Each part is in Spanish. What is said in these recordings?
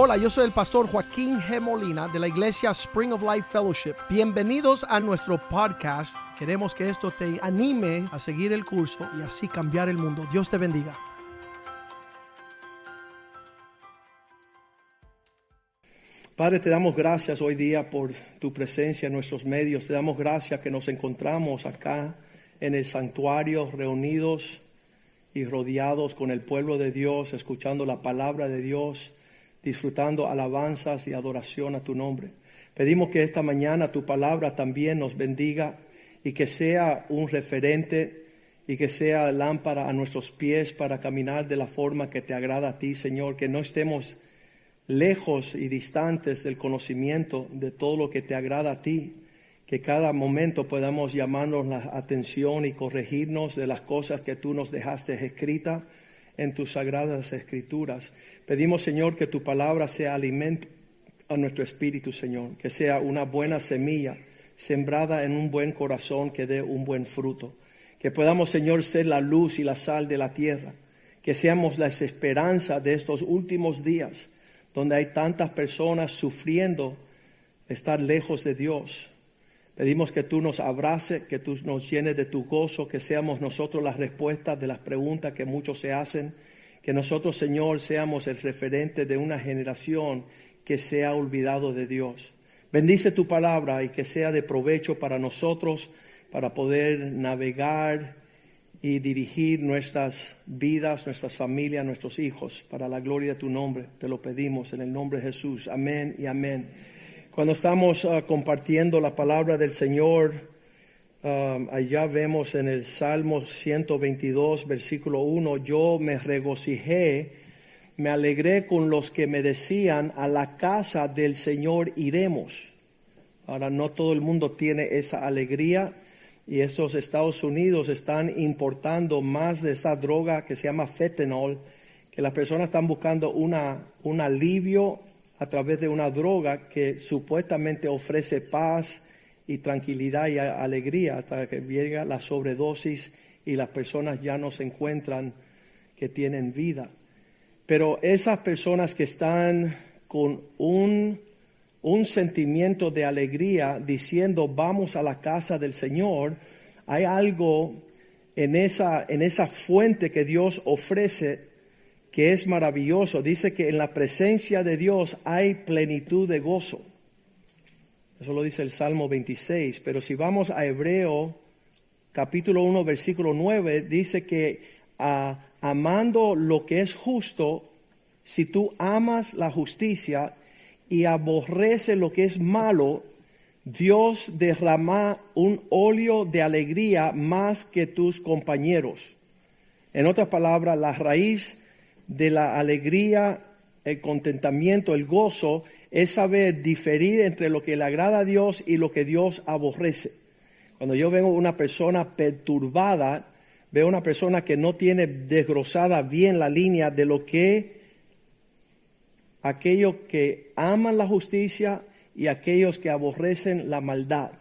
Hola, yo soy el pastor Joaquín G. Molina de la iglesia Spring of Life Fellowship. Bienvenidos a nuestro podcast. Queremos que esto te anime a seguir el curso y así cambiar el mundo. Dios te bendiga. Padre, te damos gracias hoy día por tu presencia en nuestros medios. Te damos gracias que nos encontramos acá en el santuario reunidos y rodeados con el pueblo de Dios, escuchando la palabra de Dios, disfrutando alabanzas y adoración a tu nombre. Pedimos que esta mañana tu palabra también nos bendiga y que sea un referente y que sea lámpara a nuestros pies para caminar de la forma que te agrada a ti, Señor, que no estemos lejos y distantes del conocimiento de todo lo que te agrada a ti, que cada momento podamos llamarnos la atención y corregirnos de las cosas que tú nos dejaste escritas en tus sagradas escrituras. Pedimos, Señor, que tu palabra sea alimento a nuestro espíritu, Señor, que sea una buena semilla sembrada en un buen corazón que dé un buen fruto. Que podamos, Señor, ser la luz y la sal de la tierra. Que seamos la esperanza de estos últimos días donde hay tantas personas sufriendo estar lejos de Dios. Pedimos que tú nos abraces, que tú nos llenes de tu gozo, que seamos nosotros las respuestas de las preguntas que muchos se hacen, que nosotros, Señor, seamos el referente de una generación que se ha olvidado de Dios. Bendice tu palabra y que sea de provecho para nosotros, para poder navegar y dirigir nuestras vidas, nuestras familias, nuestros hijos, para la gloria de tu nombre. Te lo pedimos en el nombre de Jesús. Amén y amén. Cuando estamos uh, compartiendo la palabra del Señor, um, allá vemos en el Salmo 122, versículo 1, yo me regocijé, me alegré con los que me decían, a la casa del Señor iremos. Ahora, no todo el mundo tiene esa alegría y esos Estados Unidos están importando más de esa droga que se llama fentanyl, que las personas están buscando una, un alivio a través de una droga que supuestamente ofrece paz y tranquilidad y alegría hasta que llega la sobredosis y las personas ya no se encuentran que tienen vida. Pero esas personas que están con un un sentimiento de alegría diciendo vamos a la casa del Señor, hay algo en esa, en esa fuente que Dios ofrece que es maravilloso. Dice que en la presencia de Dios hay plenitud de gozo. Eso lo dice el Salmo 26. Pero si vamos a Hebreo capítulo 1 versículo 9, dice que ah, amando lo que es justo, si tú amas la justicia, y aborrece lo que es malo, Dios derrama un óleo de alegría más que tus compañeros. En otras palabras, la raíz de la alegría, el contentamiento, el gozo, es saber diferir entre lo que le agrada a Dios y lo que Dios aborrece. Cuando yo veo una persona perturbada, veo una persona que no tiene desgrosada bien la línea de lo que aquellos que aman la justicia y aquellos que aborrecen la maldad.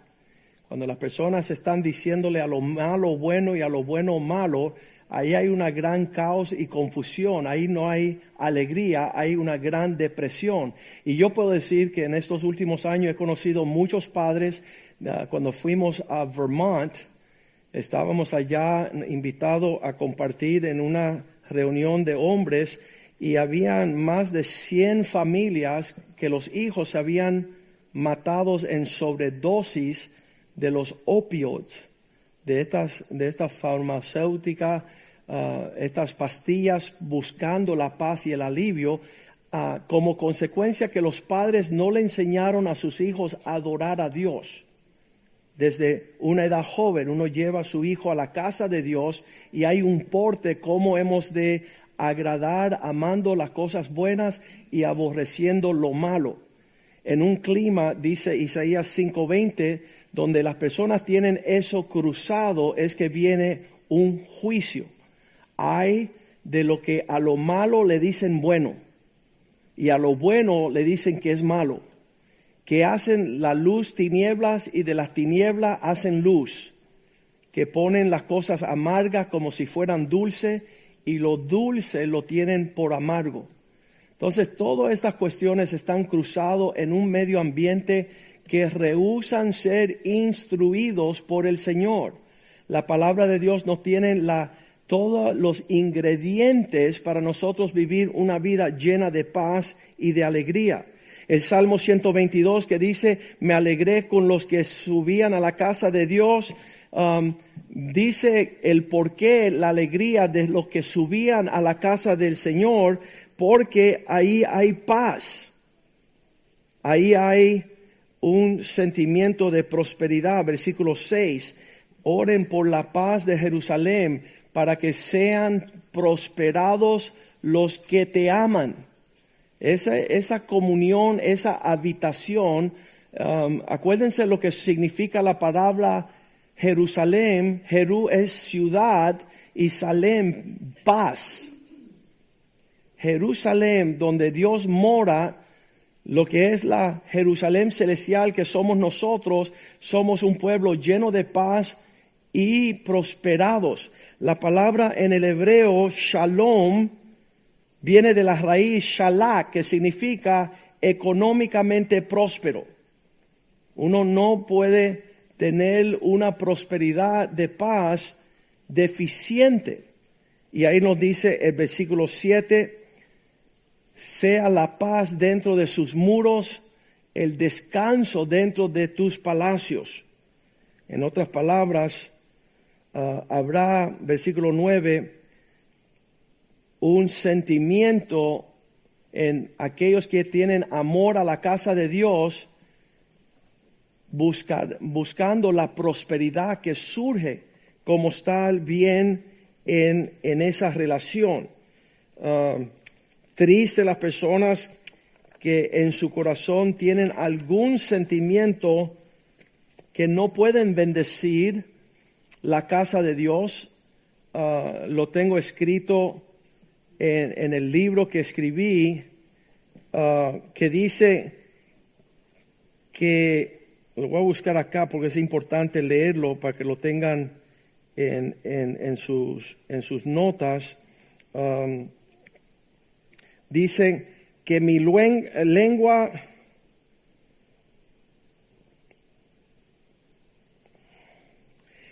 Cuando las personas están diciéndole a lo malo bueno y a lo bueno malo, ahí hay una gran caos y confusión, ahí no hay alegría, hay una gran depresión. Y yo puedo decir que en estos últimos años he conocido muchos padres, ah, cuando fuimos a Vermont, estábamos allá invitados a compartir en una reunión de hombres y habían más de 100 familias que los hijos se habían matado en sobredosis de los opioides, de estas, de estas farmacéuticas, ah, estas pastillas buscando la paz y el alivio, ah, como consecuencia que los padres no le enseñaron a sus hijos a adorar a Dios. Desde una edad joven uno lleva a su hijo a la casa de Dios y hay un porte cómo hemos de agradar amando las cosas buenas y aborreciendo lo malo. En un clima, dice Isaías 5:20, donde las personas tienen eso cruzado, es que viene un juicio. Hay de lo que a lo malo le dicen bueno y a lo bueno le dicen que es malo, que hacen la luz tinieblas y de las tinieblas hacen luz, que ponen las cosas amargas como si fueran dulces y lo dulce lo tienen por amargo. Entonces, todas estas cuestiones están cruzadas en un medio ambiente que rehusan ser instruidos por el Señor. La palabra de Dios nos tiene la, todos los ingredientes para nosotros vivir una vida llena de paz y de alegría. El Salmo 122 que dice, me alegré con los que subían a la casa de Dios, um, dice el porqué, la alegría de los que subían a la casa del Señor, porque ahí hay paz, ahí hay un sentimiento de prosperidad. Versículo 6, oren por la paz de Jerusalén para que sean prosperados los que te aman. Esa, esa comunión, esa habitación, um, acuérdense lo que significa la palabra Jerusalén. Jerú es ciudad y Salem paz. Jerusalén, donde Dios mora, lo que es la Jerusalén celestial que somos nosotros, somos un pueblo lleno de paz y prosperados. La palabra en el hebreo shalom viene de la raíz shalak, que significa económicamente próspero. Uno no puede tener una prosperidad de paz deficiente. Y ahí nos dice el versículo 7, sea la paz dentro de sus muros, el descanso dentro de tus palacios. En otras palabras, ah, habrá, versículo 9, un sentimiento en aquellos que tienen amor a la casa de Dios, buscando la prosperidad que surge como está bien en, esa relación. Ah, triste las personas que en su corazón tienen algún sentimiento que no pueden bendecir la casa de Dios. Ah, lo tengo escrito en, el libro que escribí uh, que dice que, lo voy a buscar acá porque es importante leerlo para que lo tengan en, en, sus, en sus, notas. Um, dice que mi lengua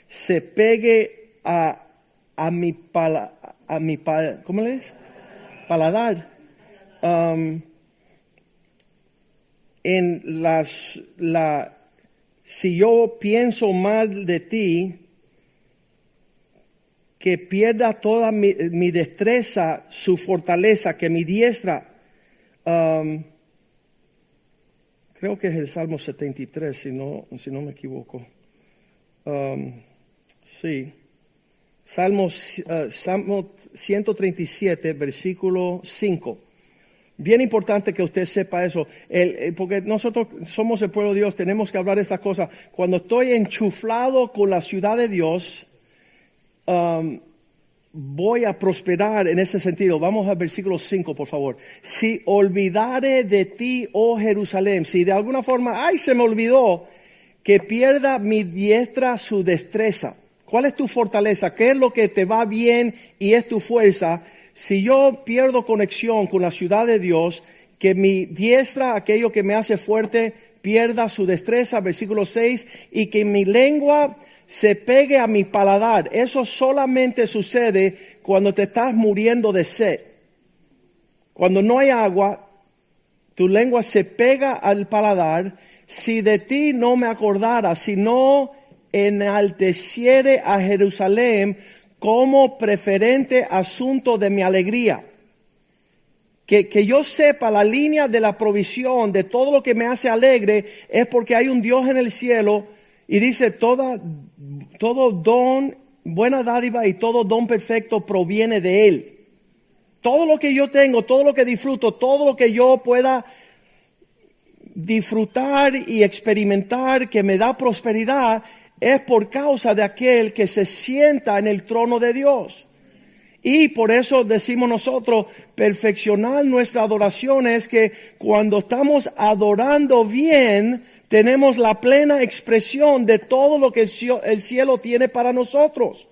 se pegue a, a mi pala, a mi ¿cómo le es? paladar. Um, en las, la, si yo pienso mal de ti, que pierda toda mi, destreza, su fortaleza, que mi diestra, um, creo que es el Salmo 73, si no, si no me equivoco. Um, sí. Salmo, uh, Salmo 137, versículo 5. Bien importante que usted sepa eso, porque nosotros somos el pueblo de Dios, tenemos que hablar de estas cosas. Cuando estoy enchuflado con la ciudad de Dios, voy a prosperar en ese sentido. Vamos al versículo 5, por favor. Si olvidare de ti, oh Jerusalén, si de alguna forma, ay, se me olvidó, que pierda mi diestra su destreza ¿Cuál es tu fortaleza? ¿Qué es lo que te va bien y es tu fuerza? Si yo pierdo conexión con la ciudad de Dios, que mi diestra, aquello que me hace fuerte, pierda su destreza, versículo 6, y que mi lengua se pegue a mi paladar. Eso solamente sucede cuando te estás muriendo de sed. Cuando no hay agua, tu lengua se pega al paladar. Si de ti no me acordara, si no enalteciere a Jerusalén como preferente asunto de mi alegría. Que, que, yo sepa la línea de la provisión, de todo lo que me hace alegre, es porque hay un Dios en el cielo y dice, toda, todo don, buena dádiva y todo don perfecto proviene de Él. Todo lo que yo tengo, todo lo que disfruto, todo lo que yo pueda disfrutar y experimentar que me da prosperidad, es por causa de aquel que se sienta en el trono de Dios. Y por eso decimos nosotros, perfeccionar nuestra adoración es que cuando estamos adorando bien, tenemos la plena expresión de todo lo que el cielo tiene para nosotros.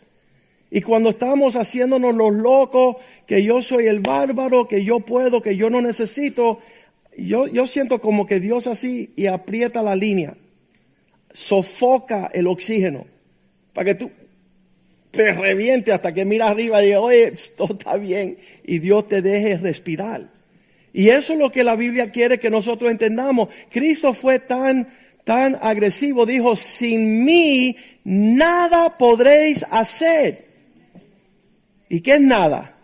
Y cuando estamos haciéndonos los locos, que yo soy el bárbaro, que yo puedo, que yo no necesito. Yo, siento como que Dios así y aprieta la línea, sofoca el oxígeno, para que tú te reviente hasta que mira arriba y diga, oye, esto está bien, y Dios te deje respirar. Y eso es lo que la Biblia quiere que nosotros entendamos. Cristo fue tan, tan agresivo, dijo, sin mí nada podréis hacer. ¿Y qué es nada?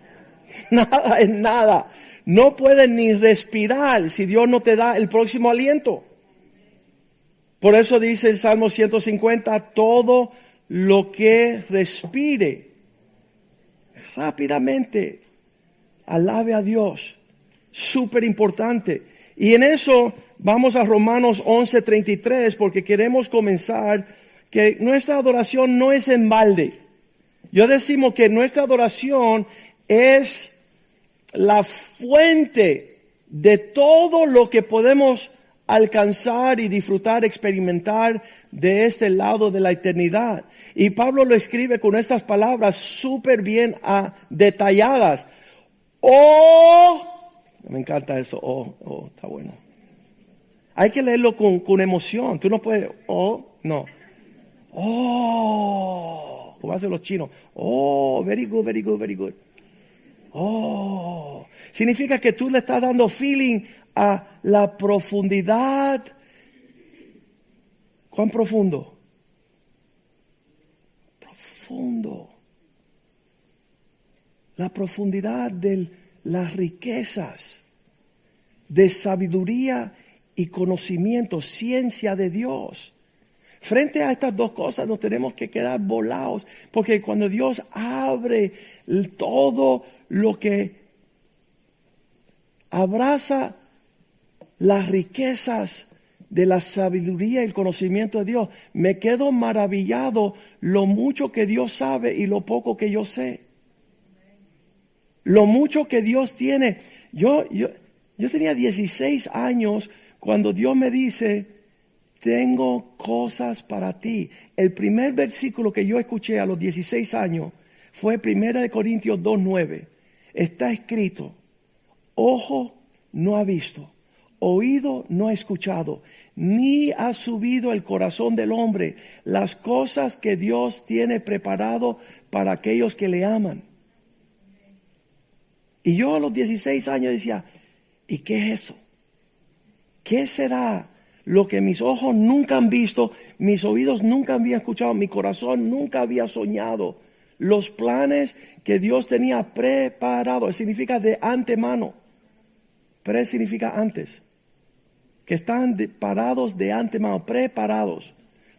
Nada es nada. No puedes ni respirar si Dios no te da el próximo aliento. Por eso dice el Salmo 150, todo lo que respire rápidamente alabe a Dios. Súper importante. Y en eso vamos a Romanos 11:33 porque queremos comenzar que nuestra adoración no es en balde. Yo decimos que nuestra adoración es la fuente de todo lo que podemos alcanzar y disfrutar, experimentar de este lado de la eternidad. Y Pablo lo escribe con estas palabras súper bien ah, detalladas. Oh, me encanta eso, oh, oh, está bueno. Hay que leerlo con, con emoción. Tú no puedes, oh, no. Oh, como hacen los chinos. Oh, very good, very good, very good. Oh, significa que tú le estás dando feeling a la profundidad. ¿Cuán profundo? Profundo. La profundidad de las riquezas de sabiduría y conocimiento, ciencia de Dios. Frente a estas dos cosas nos tenemos que quedar volados, porque cuando Dios abre todo lo que abraza las riquezas de la sabiduría y el conocimiento de Dios, me quedo maravillado lo mucho que Dios sabe y lo poco que yo sé. Lo mucho que Dios tiene. Yo, yo, yo tenía 16 años cuando Dios me dice, tengo cosas para ti. El primer versículo que yo escuché a los 16 años fue 1 Corintios 2.9. Está escrito, ojo no ha visto, oído no ha escuchado, ni ha subido el corazón del hombre las cosas que Dios tiene preparado para aquellos que le aman. Y yo a los 16 años decía, ¿y qué es eso? ¿Qué será lo que mis ojos nunca han visto, mis oídos nunca habían escuchado, mi corazón nunca había soñado? Los planes que Dios tenía preparados, significa de antemano. Pre significa antes. Que están parados de antemano, preparados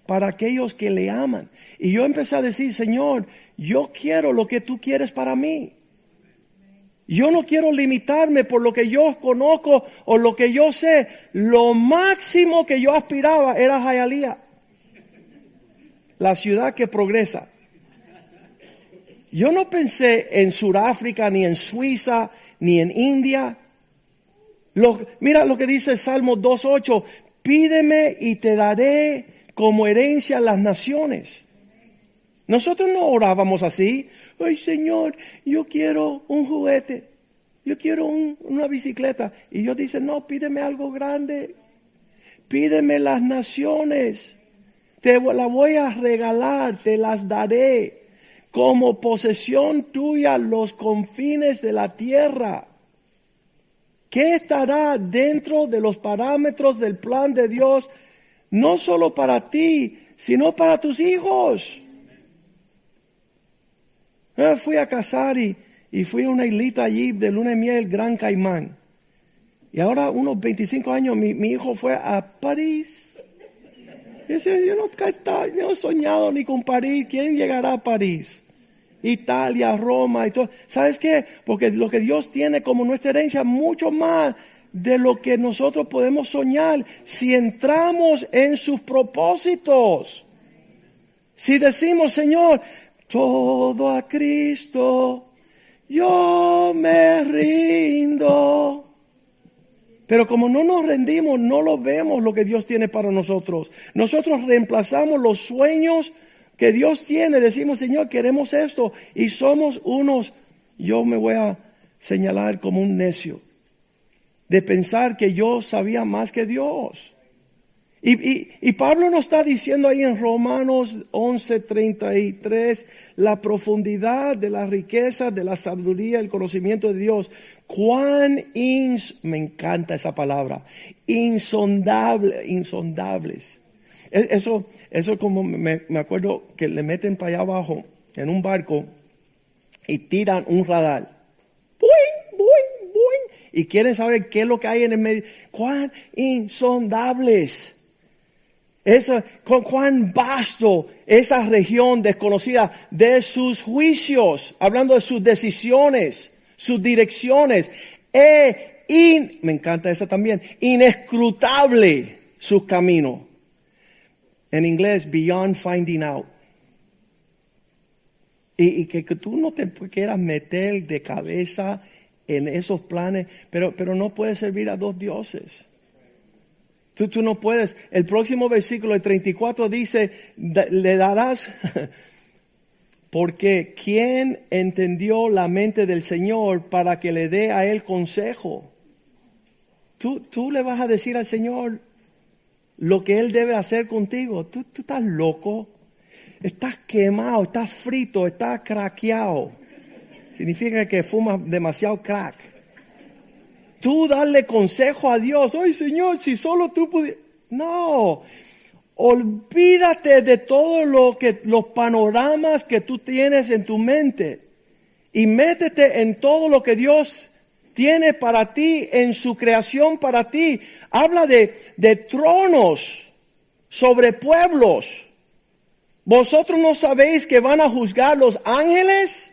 para aquellos que le aman. Y yo empecé a decir, Señor, yo quiero lo que tú quieres para mí. Yo no quiero limitarme por lo que yo conozco o lo que yo sé. Lo máximo que yo aspiraba era Jayalía, la ciudad que progresa. Yo no pensé en Sudáfrica, ni en Suiza, ni en India. mira lo que dice Salmo 2.8. Pídeme y te daré como herencia las naciones. Nosotros no orábamos así ay Señor, yo quiero un juguete, yo quiero una bicicleta. Y Dios dice, no, pídeme algo grande, pídeme las naciones, te las voy a regalar, te las daré como posesión tuya los confines de la tierra. ¿Qué estará dentro de los parámetros del plan de Dios, no solo para ti, sino para tus hijos? Fui a casar y, fui a una islita allí de luna y miel, Gran Caimán. Y ahora, unos 25 años, mi, hijo fue a París. Y yo no, no he soñado ni con París. ¿Quién llegará a París? Italia, Roma y todo. ¿Sabes qué? Porque lo que Dios tiene como nuestra herencia, mucho más de lo que nosotros podemos soñar si entramos en sus propósitos. Si decimos, Señor, todo a Cristo, yo me rindo. Pero como no nos rendimos, no lo vemos lo que Dios tiene para nosotros. Nosotros reemplazamos los sueños que Dios tiene. Decimos, Señor, queremos esto. Y somos unos, yo me voy a señalar como un necio de pensar que yo sabía más que Dios. Y, Pablo nos está diciendo ahí en Romanos 11:33 la profundidad de la riqueza, de la sabiduría, el conocimiento de Dios. Cuán ins, me encanta esa palabra, insondable, insondables. E, eso, eso como me, me acuerdo que le meten para allá abajo en un barco y tiran un radar. ¡Buing, buing, buing! Y quieren saber qué es lo que hay en el medio. ¡Cuán insondables! Eso, con cuán vasto esa región desconocida de sus juicios, hablando de sus decisiones, sus direcciones. E in, me encanta esa también, inescrutable su camino. En inglés, beyond finding out. Y, que, tú no te quieras meter de cabeza en esos planes, pero, pero no puedes servir a dos dioses. Tú, tú no puedes. El próximo versículo, el 34, dice, le darás, porque ¿quién entendió la mente del Señor para que le dé a él consejo? Tú, tú le vas a decir al Señor lo que Él debe hacer contigo. Tú, tú estás loco, estás quemado, estás frito, estás craqueado. Significa que fumas demasiado crack tú darle consejo a Dios. Ay, Señor, si solo tú pudieras. No. Olvídate de todo lo que los panoramas que tú tienes en tu mente y métete en todo lo que Dios tiene para ti, en su creación para ti. Habla de, de tronos sobre pueblos. ¿Vosotros no sabéis que van a juzgar los ángeles?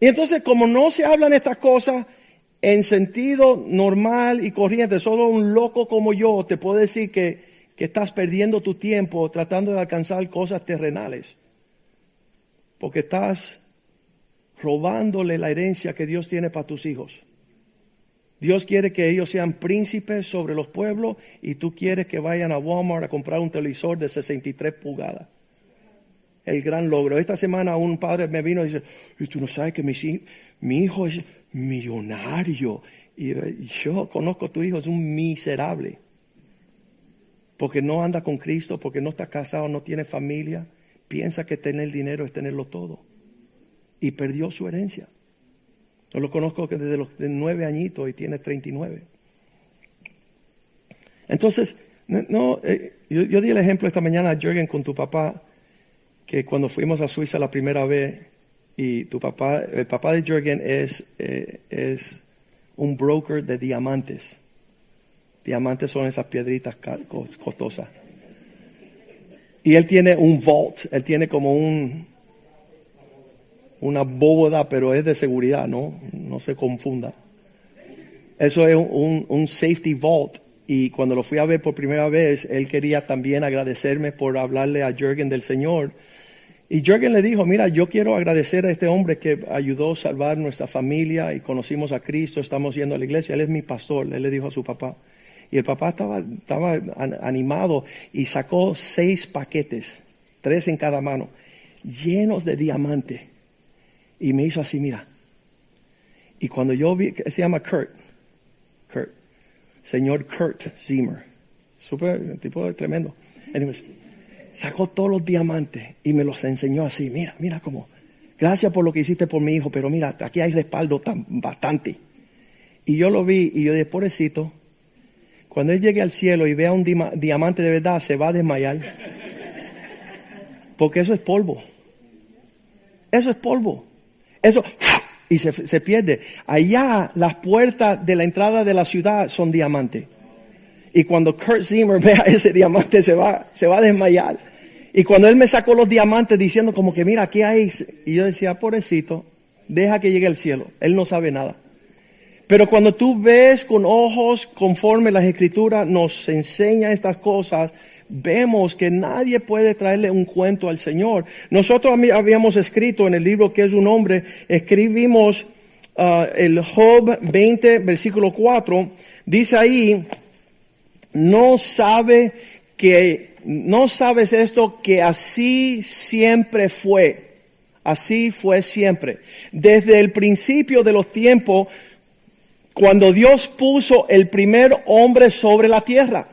Y entonces, como no se hablan estas cosas en sentido normal y corriente, solo un loco como yo te puede decir que, que estás perdiendo tu tiempo tratando de alcanzar cosas terrenales. Porque estás robándole la herencia que Dios tiene para tus hijos. Dios quiere que ellos sean príncipes sobre los pueblos y tú quieres que vayan a Walmart a comprar un televisor de 63 pulgadas el gran logro. Esta semana un padre me vino y dice, y tú no sabes que mi, mi hijo es millonario. Y yo conozco a tu hijo, es un miserable. Porque no anda con Cristo, porque no está casado, no tiene familia. Piensa que tener dinero es tenerlo todo. Y perdió su herencia. Yo lo conozco desde los nueve añitos y tiene 39. Entonces, no, eh, yo, yo, di el ejemplo esta mañana a Jürgen con tu papá que cuando fuimos a Suiza la primera vez y tu papá, el papá de Jürgen es, eh, es un broker de diamantes. Diamantes son esas piedritas costosas. Y él tiene un vault, él tiene como un una bóveda, pero es de seguridad, ¿no? No se confunda. Eso es un, un safety vault. Y cuando lo fui a ver por primera vez, él quería también agradecerme por hablarle a Jürgen del Señor y Jürgen le dijo, mira, yo quiero agradecer a este hombre que ayudó a salvar nuestra familia y conocimos a Cristo, estamos yendo a la iglesia, él es mi pastor, él le dijo a su papá. Y el papá estaba, animado y sacó seis paquetes, tres en cada mano, llenos de diamante. Y me hizo así, mira. Y cuando yo vi, se llama Kurt, Kurt, señor Kurt Zimmer, súper, tipo tremendo. Anyways, sacó todos los diamantes y me los enseñó así. Mira, mira cómo. Gracias por lo que hiciste por mi hijo, pero mira, aquí hay respaldo tan, bastante. Y yo lo vi y yo dije, pobrecito, cuando él llegue al cielo y vea un diamante de verdad, se va a desmayar. Porque eso es polvo. Eso es polvo. Eso, y se, se pierde. Allá las puertas de la entrada de la ciudad son diamantes. Y cuando Kurt Zimmer vea ese diamante se va, se va a desmayar. Y cuando él me sacó los diamantes diciendo como que mira, aquí hay... Y yo decía, pobrecito, deja que llegue al cielo. Él no sabe nada. Pero cuando tú ves con ojos conforme las escrituras nos enseña estas cosas, vemos que nadie puede traerle un cuento al Señor. Nosotros habíamos escrito en el libro que es un hombre, escribimos uh, el Job 20, versículo 4, dice ahí, no sabe que, no sabes esto, que así siempre fue. Así fue siempre. Desde el principio de los tiempos, cuando Dios puso el primer hombre sobre la tierra.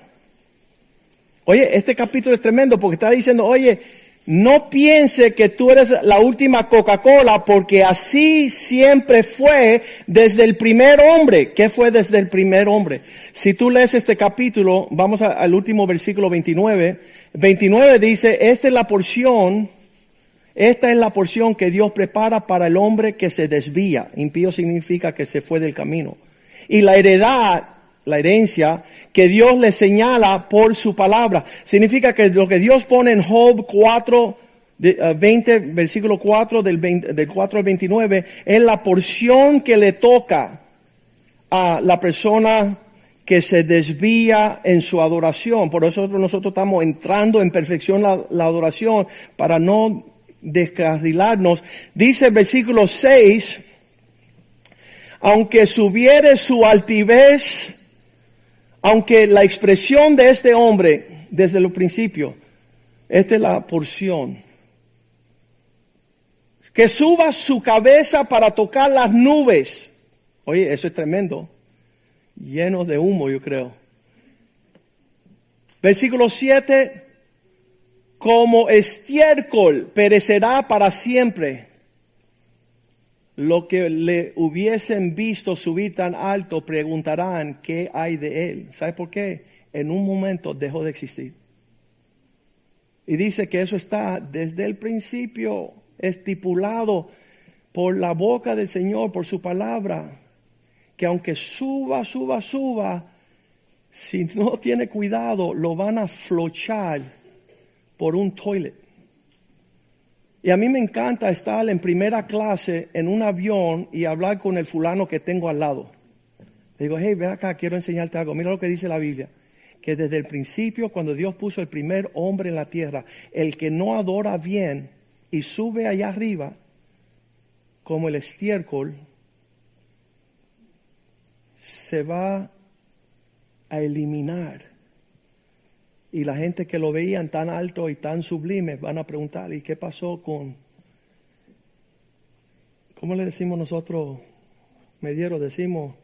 Oye, este capítulo es tremendo porque está diciendo, oye, no piense que tú eres la última Coca-Cola porque así siempre fue desde el primer hombre. ¿Qué fue desde el primer hombre? Si tú lees este capítulo, vamos al último versículo 29. 29 dice, esta es la porción, esta es la porción que Dios prepara para el hombre que se desvía. Impío significa que se fue del camino. Y la heredad la herencia que Dios le señala por su palabra. Significa que lo que Dios pone en Job 4, 20, eh, versículo 4 del, del 4 al 29, es la porción que le toca a la persona que se desvía en su adoración. Por eso nosotros estamos entrando en perfección la, la adoración para no descarrilarnos. Dice el versículo 6, aunque subiere su altivez, aunque la expresión de este hombre desde el principio, esta es la porción, que suba su cabeza para tocar las nubes. Oye, eso es tremendo, lleno de humo, yo creo. Versículo 7, como estiércol perecerá para siempre lo que le hubiesen visto subir tan alto preguntarán qué hay de él. ¿Sabe por qué? En un momento dejó de existir. Y dice que eso está desde el principio estipulado por la boca del Señor, por su palabra, que aunque suba, suba, suba, si no tiene cuidado, lo van a flochar por un toilet. Y a mí me encanta estar en primera clase en un avión y hablar con el fulano que tengo al lado. Digo, hey, ven acá, quiero enseñarte algo. Mira lo que dice la Biblia. Que desde el principio, cuando Dios puso el primer hombre en la tierra, el que no adora bien y sube allá arriba, como el estiércol, se va a eliminar y la gente que lo veían tan alto y tan sublime van a preguntar, ¿y qué pasó con, cómo le decimos nosotros, mediero, decimos,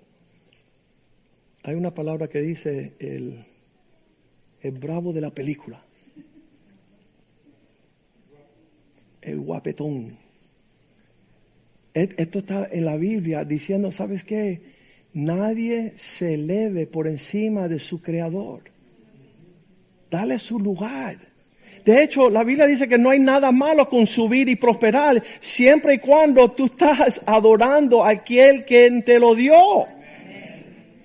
hay una palabra que dice el, el bravo de la película, el guapetón. Esto está en la Biblia diciendo, ¿sabes qué? Nadie se eleve por encima de su creador. Dale su lugar. De hecho, la Biblia dice que no hay nada malo con subir y prosperar, siempre y cuando tú estás adorando a aquel que te lo dio.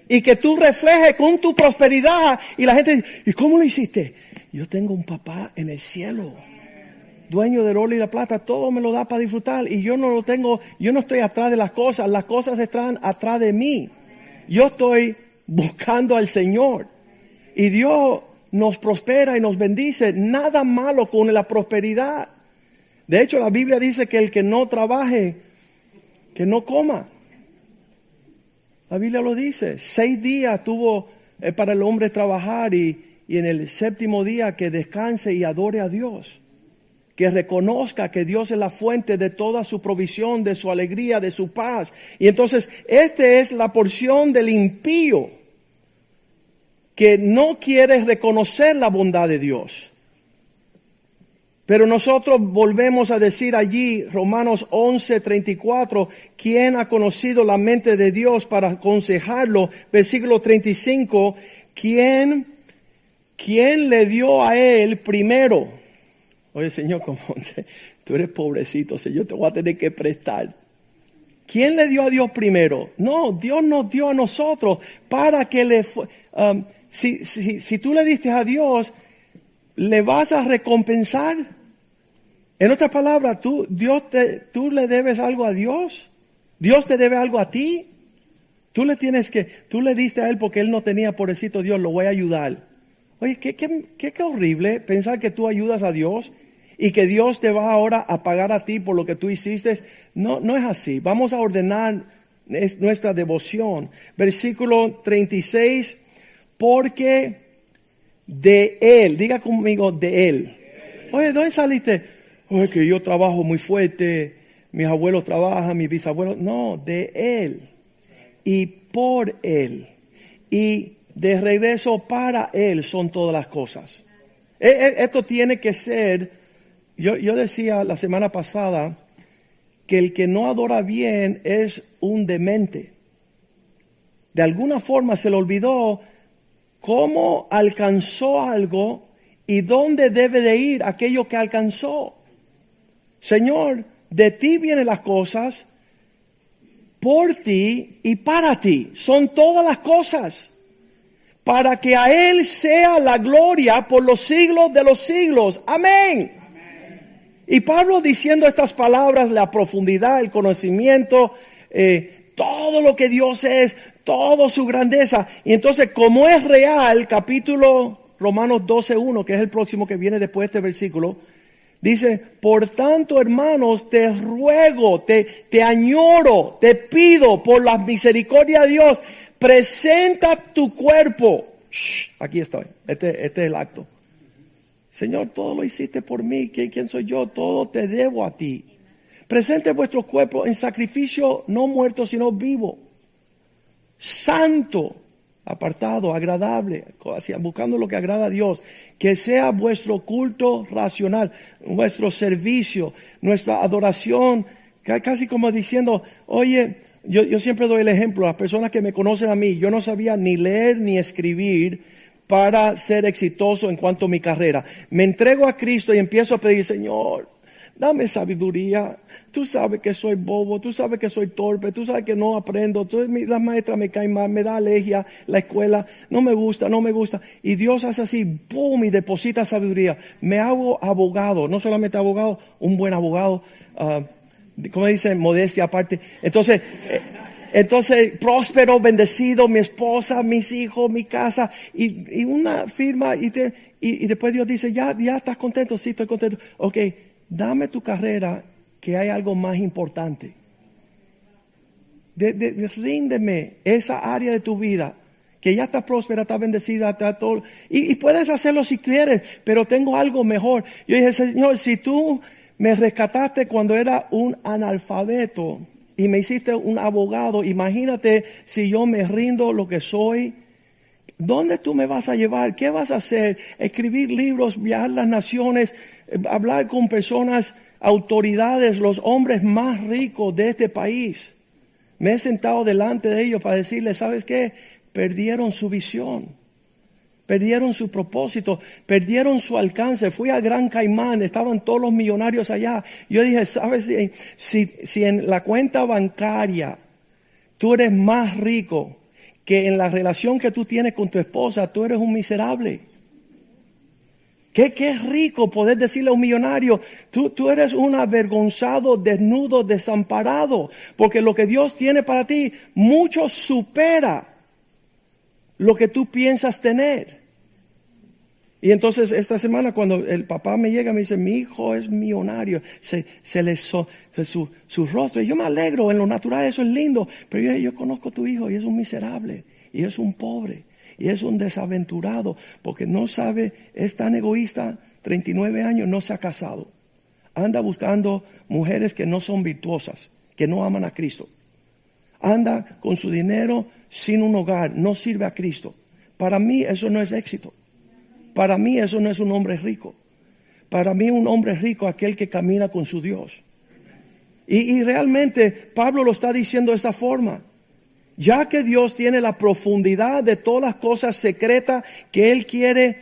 Y que tú reflejes con tu prosperidad. Y la gente dice, ¿y cómo lo hiciste? Yo tengo un papá en el cielo, dueño del oro y la plata, todo me lo da para disfrutar. Y yo no lo tengo, yo no estoy atrás de las cosas, las cosas están atrás de mí. Yo estoy buscando al Señor. Y Dios nos prospera y nos bendice. Nada malo con la prosperidad. De hecho, la Biblia dice que el que no trabaje, que no coma. La Biblia lo dice. Seis días tuvo eh, para el hombre trabajar y, y en el séptimo día que descanse y adore a Dios. Que reconozca que Dios es la fuente de toda su provisión, de su alegría, de su paz. Y entonces, esta es la porción del impío que no quiere reconocer la bondad de Dios. Pero nosotros volvemos a decir allí, Romanos 11, 34, ¿quién ha conocido la mente de Dios para aconsejarlo? Versículo 35, ¿quién, quién le dio a él primero? Oye, Señor, como tú eres pobrecito, Señor, te voy a tener que prestar. ¿Quién le dio a Dios primero? No, Dios nos dio a nosotros para que le... Um, si, si, si tú le diste a Dios, ¿le vas a recompensar? En otras palabras, tú, Dios te, tú le debes algo a Dios. Dios te debe algo a ti. Tú le tienes que, tú le diste a él porque él no tenía, pobrecito Dios, lo voy a ayudar. Oye, qué, qué, qué, qué horrible pensar que tú ayudas a Dios y que Dios te va ahora a pagar a ti por lo que tú hiciste. No, no es así. Vamos a ordenar nuestra devoción. Versículo 36 porque de Él, diga conmigo de Él. Oye, ¿dónde saliste? es que yo trabajo muy fuerte, mis abuelos trabajan, mis bisabuelos. No, de Él y por Él. Y de regreso para Él son todas las cosas. E, e, esto tiene que ser, yo, yo decía la semana pasada, que el que no adora bien es un demente. De alguna forma se le olvidó cómo alcanzó algo y dónde debe de ir aquello que alcanzó. Señor, de ti vienen las cosas, por ti y para ti. Son todas las cosas. Para que a Él sea la gloria por los siglos de los siglos. Amén. Y Pablo diciendo estas palabras, la profundidad, el conocimiento, eh, todo lo que Dios es, toda su grandeza. Y entonces, como es real, capítulo Romanos 12.1, que es el próximo que viene después de este versículo, dice, por tanto, hermanos, te ruego, te, te añoro, te pido por la misericordia de Dios, presenta tu cuerpo. aquí estoy, este, este es el acto Señor, todo lo hiciste por mí. ¿Quién, soy yo? Todo te debo a ti. Presente vuestro cuerpo en sacrificio no muerto, sino vivo. Santo, apartado, agradable, buscando lo que agrada a Dios. Que sea vuestro culto racional, vuestro servicio, nuestra adoración. Casi como diciendo, oye, yo, siempre doy el ejemplo, las personas que me conocen a mí, yo no sabía ni leer ni escribir para ser exitoso en cuanto a mi carrera. Me entrego a Cristo y empiezo a pedir, Señor, dame sabiduría. Tú sabes que soy bobo, tú sabes que soy torpe, tú sabes que no aprendo, tú, las maestras me caen mal, me da alergia, la escuela no me gusta, no me gusta. Y Dios hace así, boom, y deposita sabiduría. Me hago abogado, no solamente abogado, un buen abogado, uh, ¿cómo dice? Modestia aparte. Entonces, eh, entonces, próspero, bendecido, mi esposa, mis hijos, mi casa, y, una firma, y, y, después Dios dice, ya, ya estás contento, sí, estoy contento. Ok, dame tu carrera, que hay algo más importante. De, ríndeme esa área de tu vida, que ya está próspera, está bendecida, está todo. Y, y puedes hacerlo si quieres, pero tengo algo mejor. Yo dije, Señor, si tú me rescataste cuando era un analfabeto, y me hiciste un abogado, imagínate si yo me rindo lo que soy. ¿Dónde tú me vas a llevar? ¿Qué vas a hacer? Escribir libros, viajar las naciones, eh, hablar con personas, autoridades, los hombres más ricos de este país. Me he sentado delante de ellos para decirles, ¿sabes qué? Perdieron su visión. Perdieron su propósito, perdieron su alcance. Fui a Gran Caimán, estaban todos los millonarios allá. Yo dije, ¿sabes? Si, si en la cuenta bancaria tú eres más rico que en la relación que tú tienes con tu esposa, tú eres un miserable. Qué, qué rico poder decirle a un millonario, tú, tú eres un avergonzado, desnudo, desamparado, porque lo que Dios tiene para ti mucho supera lo que tú piensas tener. Y entonces esta semana cuando el papá me llega me dice, mi hijo es millonario, se, se le su, su, rostro, y yo me alegro, en lo natural eso es lindo, pero yo, yo conozco a tu hijo y es un miserable, y es un pobre, y es un desaventurado, porque no sabe, es tan egoísta, 39 años, no se ha casado, anda buscando mujeres que no son virtuosas, que no aman a Cristo, anda con su dinero sin un hogar, no sirve a Cristo. Para mí eso no es éxito. Para mí eso no es un hombre rico. Para mí un hombre rico aquel que camina con su Dios. Y, realmente Pablo lo está diciendo de esa forma. Ya que Dios tiene la profundidad de todas las cosas secretas que Él quiere,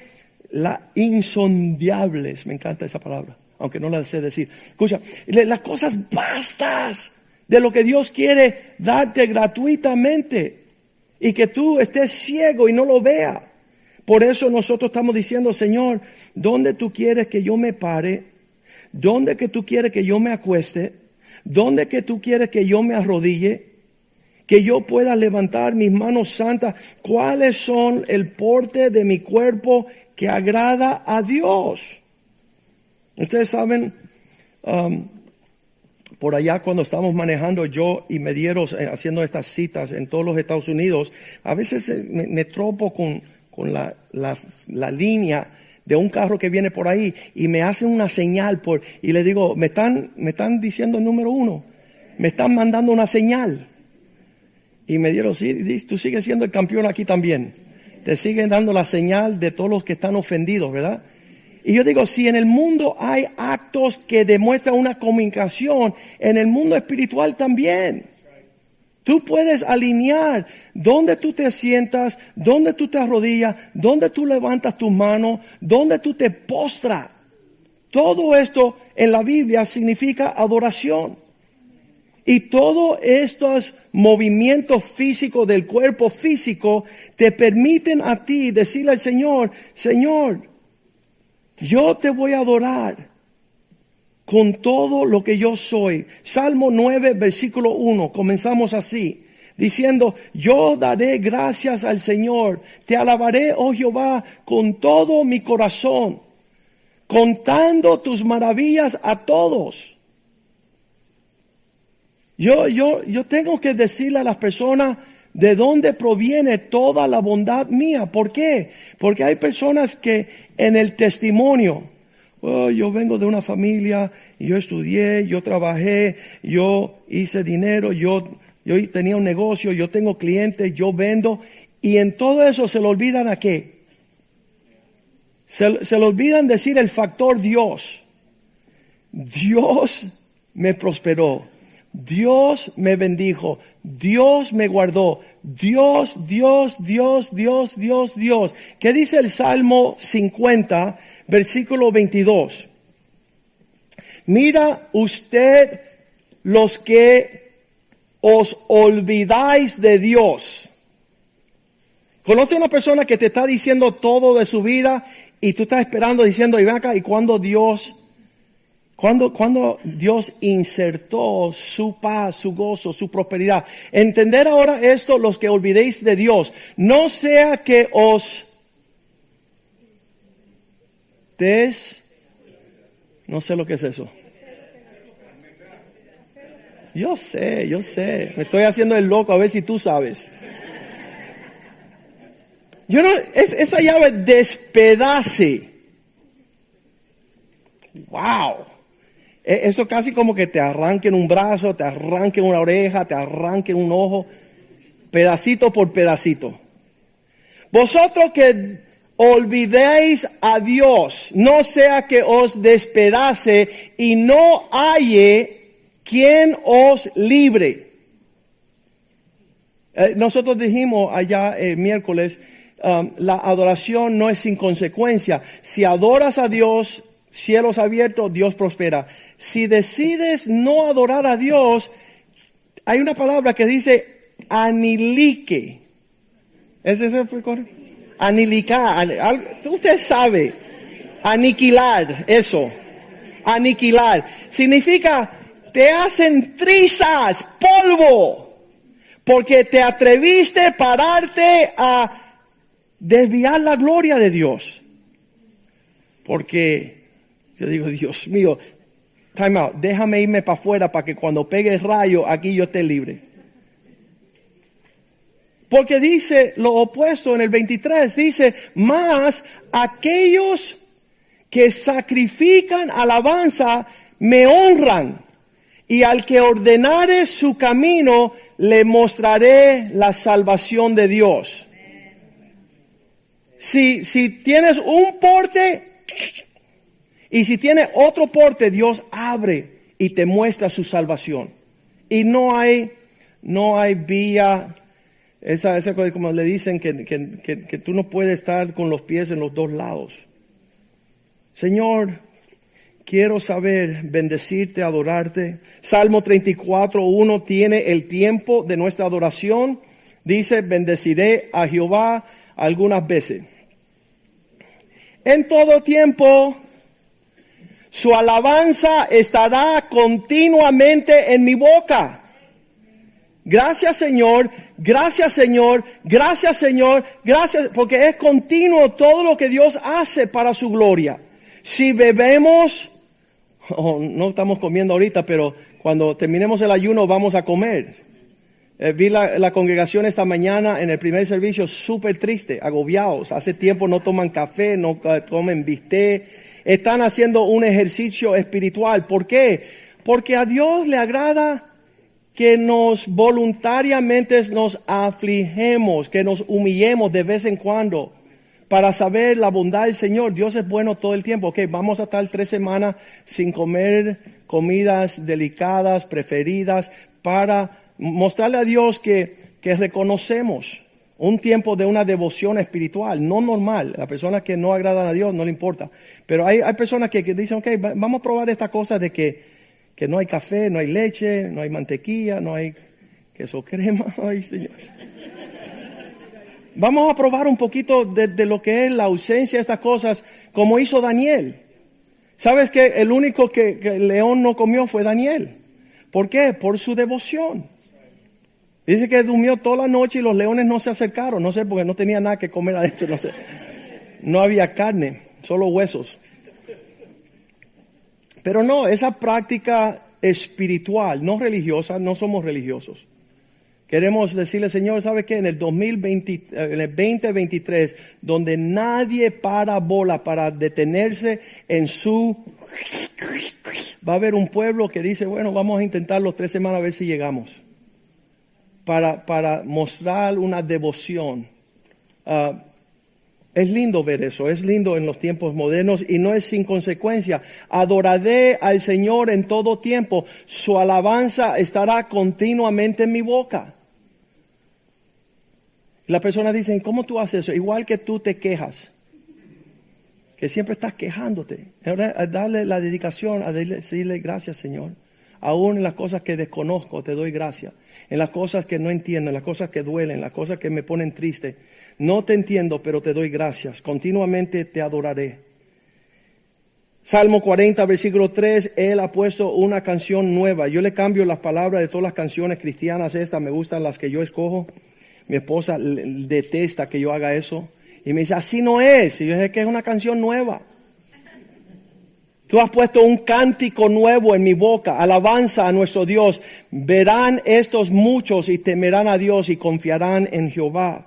las insondiables, me encanta esa palabra, aunque no la sé decir. Escucha, las cosas bastas de lo que Dios quiere darte gratuitamente y que tú estés ciego y no lo veas. Por eso nosotros estamos diciendo, Señor, ¿dónde tú quieres que yo me pare? ¿Dónde que tú quieres que yo me acueste? ¿Dónde que tú quieres que yo me arrodille? Que yo pueda levantar mis manos santas. ¿Cuáles son el porte de mi cuerpo que agrada a Dios? Ustedes saben, um, por allá cuando estamos manejando yo y me dieron eh, haciendo estas citas en todos los Estados Unidos, a veces eh, me, tropo con, con la, la, línea de un carro que viene por ahí y me hacen una señal por, y le digo, me están, me están diciendo el número uno, me están mandando una señal. Y me dieron, sí, tú sigues siendo el campeón aquí también. Te siguen dando la señal de todos los que están ofendidos, ¿verdad? Y yo digo, si en el mundo hay actos que demuestran una comunicación, en el mundo espiritual también. Tú puedes alinear dónde tú te sientas, dónde tú te arrodillas, dónde tú levantas tus manos, dónde tú te postras. Todo esto en la Biblia significa adoración. Y todos estos movimientos físicos del cuerpo físico te permiten a ti decirle al Señor, Señor, yo te voy a adorar con todo lo que yo soy. Salmo 9, versículo 1, comenzamos así, diciendo, yo daré gracias al Señor, te alabaré, oh Jehová, con todo mi corazón, contando tus maravillas a todos. Yo, yo, yo tengo que decirle a las personas de dónde proviene toda la bondad mía. ¿Por qué? Porque hay personas que en el testimonio, oh, yo vengo de una familia, yo estudié, yo trabajé, yo hice dinero, yo, yo tenía un negocio, yo tengo clientes, yo vendo, y en todo eso se le olvidan a qué? Se, se olvidan decir el factor Dios. Dios me prosperó. Dios me bendijo, Dios me guardó, Dios, Dios, Dios, Dios, Dios, Dios. ¿Qué dice el Salmo 50, versículo 22? Mira usted los que os olvidáis de Dios. ¿Conoce una persona que te está diciendo todo de su vida y tú estás esperando diciendo, y ven acá, ¿y cuando Dios cuando, cuando, Dios insertó su paz, su gozo, su prosperidad. Entender ahora esto, los que olvidéis de Dios. No sea que os des... No sé lo que es eso. Yo sé, yo sé. Me estoy haciendo el loco a ver si tú sabes. Yo no, esa llave despedace. Wow. E, eso casi como que te arranquen un brazo, te arranquen una oreja, te arranquen un ojo, pedacito por pedacito. Vosotros que olvidéis a Dios, no sea que os despedace y no halle quien os libre. Eh, nosotros dijimos allá el miércoles, um, la adoración no es sin consecuencia. Si adoras a Dios, cielos abiertos, Dios prospera. Si decides no adorar a Dios, hay una palabra que dice anilique. ¿Ese fue correcto? Anilicar. Usted sabe. Aniquilar. Eso. Aniquilar. Significa te hacen trizas, polvo. Porque te atreviste a pararte a desviar la gloria de Dios. Porque yo digo, Dios mío, time out, déjame irme para afuera para que cuando pegue el rayo aquí yo esté libre. Porque dice lo opuesto en el 23, dice, más aquellos que sacrifican alabanza me honran y al que ordenare su camino le mostraré la salvación de Dios. Si, si tienes un porte, y si tiene otro porte, Dios abre y te muestra su salvación. Y no hay, no hay vía, esa, esa cosa como le dicen que, que tú no puedes estar con los pies en los dos lados. Señor, quiero saber, bendecirte, adorarte. Salmo 34, 1 tiene el tiempo de nuestra adoración. Dice, bendeciré a Jehová algunas veces. En todo tiempo su alabanza estará continuamente en mi boca. Gracias Señor, gracias Señor, gracias Señor, gracias, porque es continuo todo lo que Dios hace para su gloria. Si bebemos, oh, no estamos comiendo ahorita, pero cuando terminemos el ayuno vamos a comer. Eh, vi la, congregación esta mañana en el primer servicio súper triste, agobiados. Hace tiempo no toman café, no eh, tomen bistec. Están haciendo un ejercicio espiritual. ¿Por qué? Porque a Dios le agrada que nos voluntariamente nos afligemos, que nos humillemos de vez en cuando para saber la bondad del Señor. Dios es bueno todo el tiempo. Ok, vamos a estar tres semanas sin comer comidas delicadas, preferidas, para mostrarle a Dios que, que reconocemos un tiempo de una devoción espiritual, no normal. La persona que no agradan a Dios no le importa. Pero hay, hay personas que, que, dicen, ok, vamos a probar esta cosa de que, que no hay café, no hay leche, no hay mantequilla, no hay queso crema. Ay, Señor. Vamos a probar un poquito de, de lo que es la ausencia de estas cosas, como hizo Daniel. ¿Sabes que el único que, que el león no comió fue Daniel? ¿Por qué? Por su devoción. Dice que durmió toda la noche y los leones no se acercaron. No sé, porque no tenía nada que comer adentro. No sé. No había carne, solo huesos. Pero no, esa práctica espiritual, no religiosa, no somos religiosos. Queremos decirle, Señor, ¿sabe qué? En el 2020, en el 2023, donde nadie para bola para detenerse en su... Va a haber un pueblo que dice, bueno, vamos a intentar los tres semanas a ver si llegamos. Para, para mostrar una devoción. Uh, es lindo ver eso, es lindo en los tiempos modernos y no es sin consecuencia. Adoraré al Señor en todo tiempo, su alabanza estará continuamente en mi boca. La persona dice, ¿cómo tú haces eso? Igual que tú te quejas, que siempre estás quejándote. Darle la dedicación, a decirle gracias Señor. Aún en las cosas que desconozco, te doy gracias. En las cosas que no entiendo, en las cosas que duelen, en las cosas que me ponen triste. No te entiendo, pero te doy gracias. Continuamente te adoraré. Salmo 40, versículo 3, Él ha puesto una canción nueva. Yo le cambio las palabras de todas las canciones cristianas. Estas me gustan las que yo escojo. Mi esposa detesta que yo haga eso. Y me dice, así no es. Y yo dije que es una canción nueva. Tú has puesto un cántico nuevo en mi boca, alabanza a nuestro Dios. Verán estos muchos y temerán a Dios y confiarán en Jehová.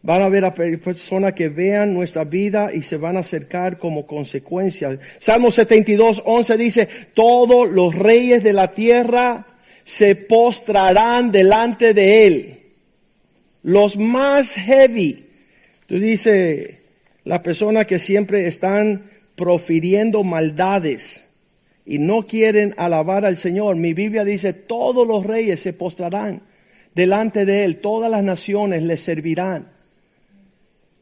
Van a ver a personas que vean nuestra vida y se van a acercar como consecuencia. Salmo 72, 11 dice, todos los reyes de la tierra se postrarán delante de él los más heavy. Tú dices, las personas que siempre están profiriendo maldades y no quieren alabar al Señor. Mi Biblia dice, todos los reyes se postrarán delante de Él, todas las naciones le servirán.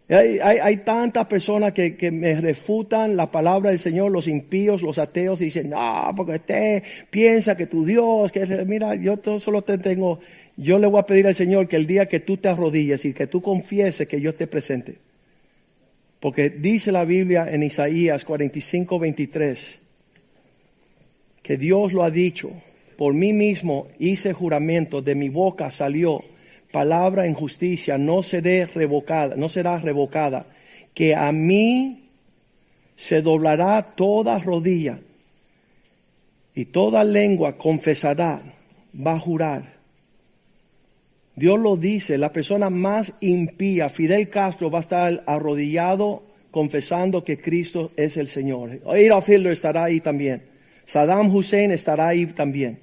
Hay, hay, tantas personas que, me refutan la palabra del Señor, los impíos, los ateos, y dicen, no, porque usted piensa que tu Dios, que mira, yo solo te tengo yo le voy a pedir al Señor que el día que tú te arrodilles y que tú confieses que yo esté presente. Porque dice la Biblia en Isaías 45, 23, que Dios lo ha dicho, por mí mismo hice juramento, de mi boca salió palabra en justicia, no seré revocada, no será revocada, que a mí se doblará toda rodilla y toda lengua confesará, va a jurar Dios lo dice, la persona más impía, Fidel Castro, va a estar arrodillado confesando que Cristo es el Señor. Adolf Hitler estará ahí también. Saddam Hussein estará ahí también.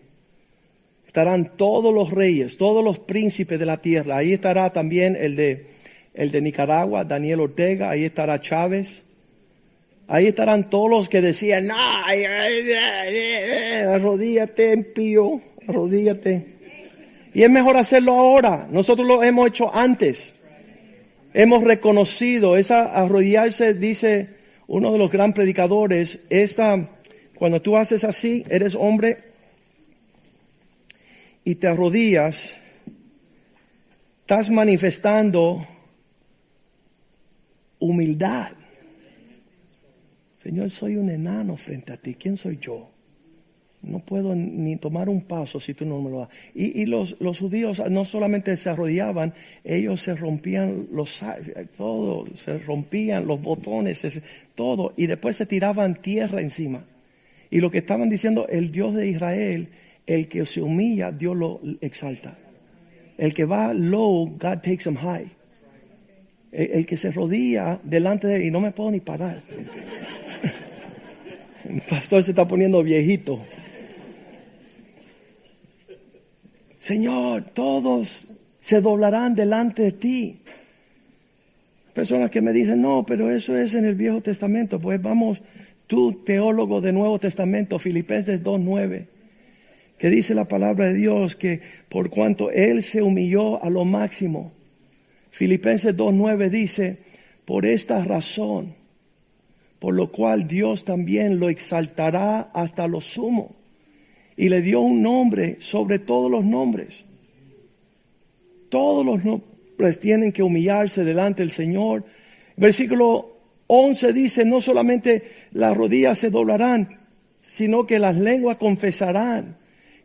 Estarán todos los reyes, todos los príncipes de la tierra. Ahí estará también el de, el de Nicaragua, Daniel Ortega. Ahí estará Chávez. Ahí estarán todos los que decían, no, arrodíllate, impío, arrodíllate. Y es mejor hacerlo ahora. Nosotros lo hemos hecho antes. Hemos reconocido esa arrodillarse, dice uno de los gran predicadores, esta, cuando tú haces así, eres hombre y te arrodillas, estás manifestando humildad. Señor, soy un enano frente a ti. ¿Quién soy yo? No puedo ni tomar un paso si tú no me lo das. Y, los, judíos no solamente se arrodillaban, ellos se rompían los todo, se rompían los botones, todo, y después se tiraban tierra encima. Y lo que estaban diciendo, el Dios de Israel, el que se humilla, Dios lo exalta. El que va low, God takes him high. El, el que se rodilla delante de él y no me puedo ni parar. El pastor se está poniendo viejito. Señor, todos se doblarán delante de ti. Personas que me dicen, no, pero eso es en el Viejo Testamento. Pues vamos, tú, teólogo de Nuevo Testamento, Filipenses 2.9, que dice la palabra de Dios que por cuanto Él se humilló a lo máximo. Filipenses 2.9 dice, por esta razón, por lo cual Dios también lo exaltará hasta lo sumo y le dio un nombre sobre todos los nombres. Todos los nombres tienen que humillarse delante del Señor. Versículo 11 dice, no solamente las rodillas se doblarán, sino que las lenguas confesarán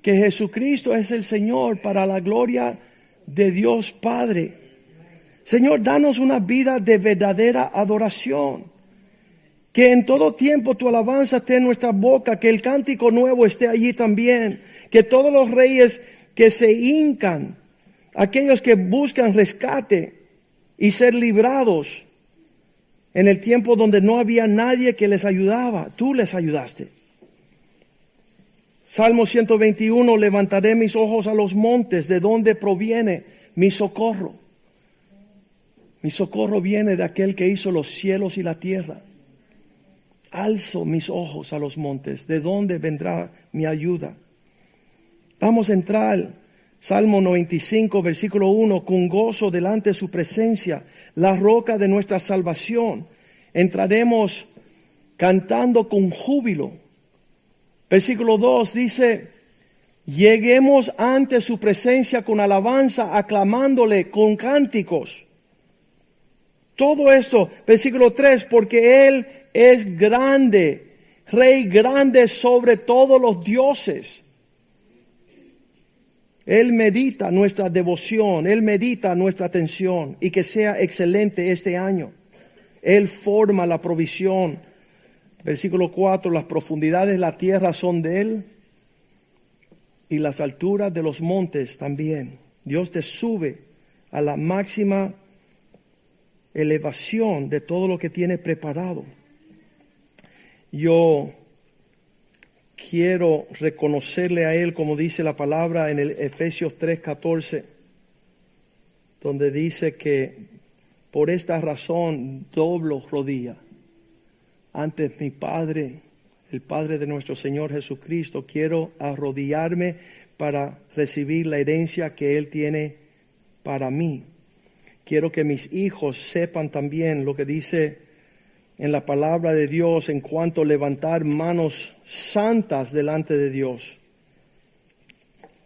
que Jesucristo es el Señor para la gloria de Dios Padre. Señor, danos una vida de verdadera adoración. Que en todo tiempo tu alabanza esté en nuestra boca, que el cántico nuevo esté allí también, que todos los reyes que se hincan, aquellos que buscan rescate y ser librados en el tiempo donde no había nadie que les ayudaba, tú les ayudaste. Salmo 121, levantaré mis ojos a los montes, de donde proviene mi socorro. Mi socorro viene de aquel que hizo los cielos y la tierra alzo mis ojos a los montes, ¿de dónde vendrá mi ayuda? Vamos a entrar, Salmo 95, versículo 1, con gozo delante de su presencia, la roca de nuestra salvación. Entraremos cantando con júbilo. Versículo 2 dice, lleguemos ante su presencia con alabanza, aclamándole con cánticos. Todo esto, versículo 3, porque Él es grande, rey grande sobre todos los dioses. Él medita nuestra devoción, Él medita nuestra atención y que sea excelente este año. Él forma la provisión. Versículo 4, las profundidades de la tierra son de Él y las alturas de los montes también. Dios te sube a la máxima elevación de todo lo que tiene preparado yo quiero reconocerle a Él, como dice la palabra en el Efesios 3:14, donde dice que por esta razón doblo rodilla ante mi Padre, el Padre de nuestro Señor Jesucristo. Quiero arrodillarme para recibir la herencia que Él tiene para mí. Quiero que mis hijos sepan también lo que dice en la palabra de Dios en cuanto a levantar manos santas delante de Dios.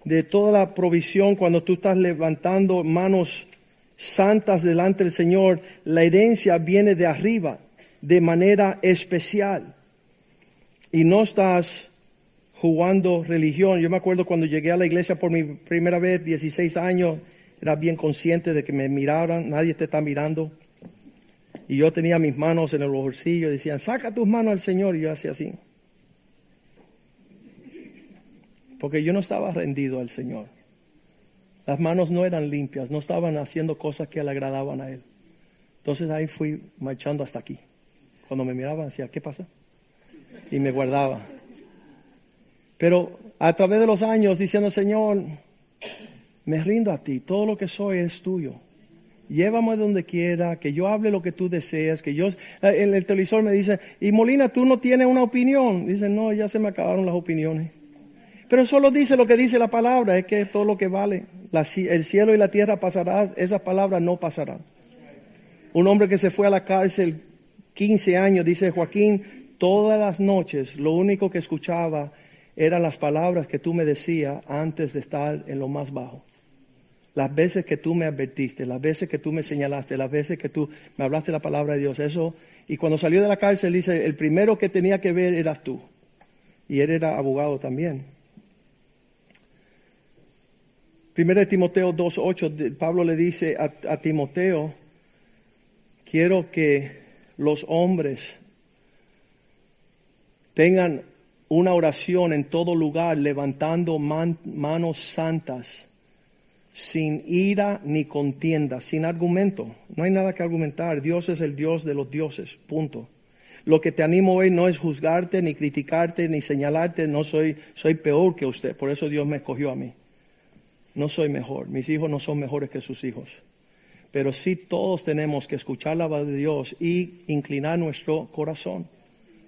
De toda la provisión, cuando tú estás levantando manos santas delante del Señor, la herencia viene de arriba, de manera especial. Y no estás jugando religión. Yo me acuerdo cuando llegué a la iglesia por mi primera vez, 16 años, era bien consciente de que me miraran, nadie te está mirando. Y yo tenía mis manos en el bolsillo decían, saca tus manos al Señor. Y yo hacía así. Porque yo no estaba rendido al Señor. Las manos no eran limpias, no estaban haciendo cosas que le agradaban a Él. Entonces ahí fui marchando hasta aquí. Cuando me miraban decía, ¿qué pasa? Y me guardaba. Pero a través de los años diciendo, Señor, me rindo a ti, todo lo que soy es tuyo llévame donde quiera, que yo hable lo que tú deseas, que yo, en el televisor me dice, y Molina, tú no tienes una opinión. Dice, no, ya se me acabaron las opiniones. Pero solo dice lo que dice la palabra, es que es todo lo que vale. el cielo y la tierra pasarán, esas palabras no pasarán. Un hombre que se fue a la cárcel 15 años, dice Joaquín, todas las noches lo único que escuchaba eran las palabras que tú me decías antes de estar en lo más bajo. Las veces que tú me advertiste, las veces que tú me señalaste, las veces que tú me hablaste la palabra de Dios, eso. Y cuando salió de la cárcel dice, el primero que tenía que ver eras tú. Y él era abogado también. Primero de Timoteo 2.8, Pablo le dice a, a Timoteo, quiero que los hombres tengan una oración en todo lugar, levantando manos santas sin ira ni contienda, sin argumento. No hay nada que argumentar. Dios es el Dios de los dioses, punto. Lo que te animo hoy no es juzgarte, ni criticarte, ni señalarte. No soy, soy peor que usted. Por eso Dios me escogió a mí. No soy mejor. Mis hijos no son mejores que sus hijos. Pero sí todos tenemos que escuchar la voz de Dios y inclinar nuestro corazón,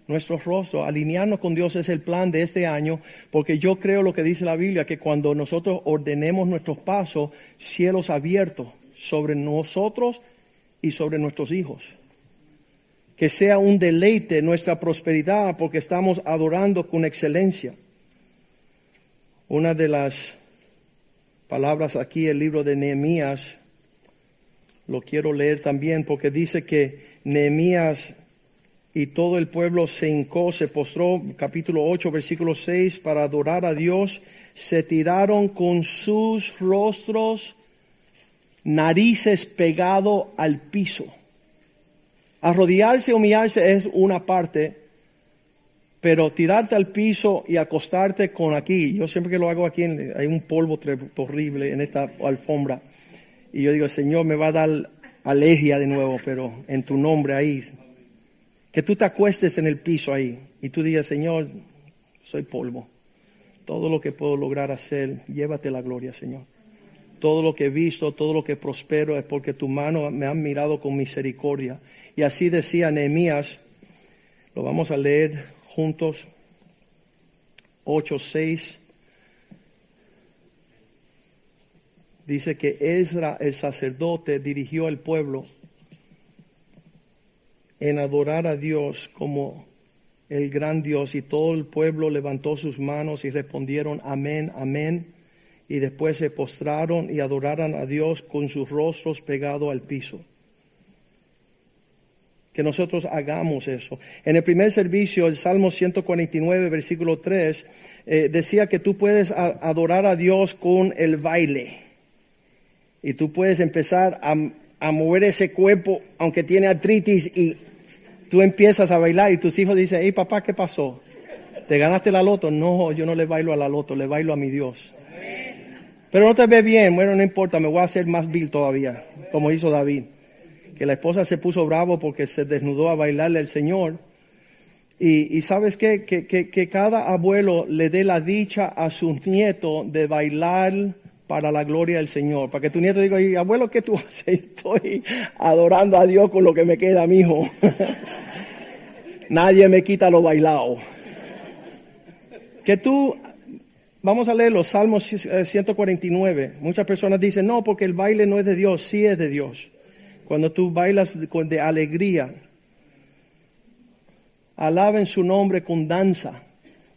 nuestro rostro. Alinearnos con Dios es el plan de este año, porque yo creo lo que dice la Biblia, que cuando nosotros ordenemos nuestros pasos, cielos abiertos sobre nosotros y sobre nuestros hijos que sea un deleite nuestra prosperidad porque estamos adorando con excelencia. Una de las palabras aquí, el libro de Nehemías, lo quiero leer también porque dice que Nehemías y todo el pueblo se hincó, se postró, capítulo 8, versículo 6, para adorar a Dios, se tiraron con sus rostros, narices pegado al piso. Arrodillarse, humillarse es una parte, pero tirarte al piso y acostarte con aquí, yo siempre que lo hago aquí, hay un polvo horrible en esta alfombra. Y yo digo, Señor, me va a dar alergia de nuevo, pero en tu nombre ahí. Que tú te acuestes en el piso ahí y tú digas, Señor, soy polvo. Todo lo que puedo lograr hacer, llévate la gloria, Señor. Todo lo que he visto, todo lo que prospero es porque tu mano me ha mirado con misericordia y así decía Nehemías, lo vamos a leer juntos, 8, 6. Dice que Ezra, el sacerdote, dirigió al pueblo en adorar a Dios como el gran Dios y todo el pueblo levantó sus manos y respondieron amén, amén. Y después se postraron y adoraron a Dios con sus rostros pegados al piso que nosotros hagamos eso. En el primer servicio, el Salmo 149, versículo 3, eh, decía que tú puedes adorar a Dios con el baile. Y tú puedes empezar a, a, mover ese cuerpo, aunque tiene artritis, y tú empiezas a bailar y tus hijos dicen, hey papá, ¿qué pasó? ¿Te ganaste la loto? No, yo no le bailo a la loto, le bailo a mi Dios. Pero no te ve bien, bueno, no importa, me voy a hacer más vil todavía, como hizo David que la esposa se puso bravo porque se desnudó a bailarle al Señor. Y, sabes qué? Que, que, cada abuelo le dé la dicha a su nieto de bailar para la gloria del Señor. Para que tu nieto diga, abuelo, ¿qué tú haces? Estoy adorando a Dios con lo que me queda, mi hijo. Nadie me quita lo bailado. Que tú, vamos a leer los Salmos 149. Muchas personas dicen, no, porque el baile no es de Dios. Sí es de Dios cuando tú bailas de alegría. Alaben su nombre con danza,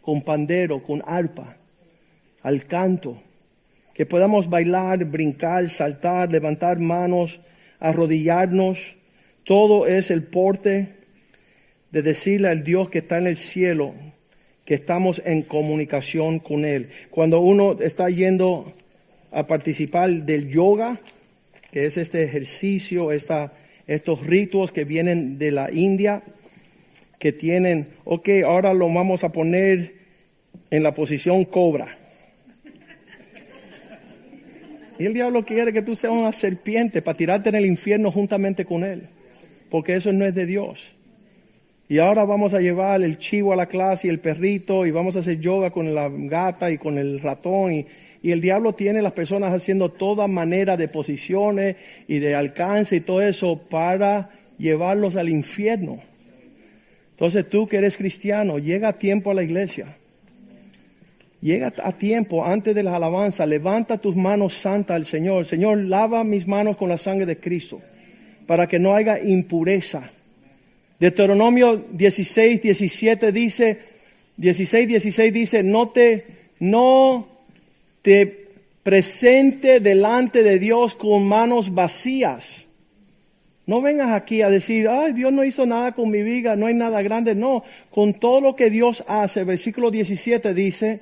con pandero, con arpa, al canto. Que podamos bailar, brincar, saltar, levantar manos, arrodillarnos. Todo es el porte de decirle al Dios que está en el cielo que estamos en comunicación con Él. Cuando uno está yendo a participar del yoga, que es este ejercicio, esta, estos ritos que vienen de la India, que tienen, ok, ahora lo vamos a poner en la posición cobra. Y el diablo quiere que tú seas una serpiente para tirarte en el infierno juntamente con él, porque eso no es de Dios. Y ahora vamos a llevar el chivo a la clase y el perrito y vamos a hacer yoga con la gata y con el ratón y, y el diablo tiene las personas haciendo toda manera de posiciones y de alcance y todo eso para llevarlos al infierno. Entonces tú que eres cristiano, llega a tiempo a la iglesia. Llega a tiempo antes de la alabanza, levanta tus manos santas al Señor. Señor, lava mis manos con la sangre de Cristo para que no haya impureza. Deuteronomio 16, 17 dice, 16, 16 dice, no te, no te presente delante de Dios con manos vacías. No vengas aquí a decir, ay, Dios no hizo nada con mi vida, no hay nada grande. No, con todo lo que Dios hace, versículo 17 dice,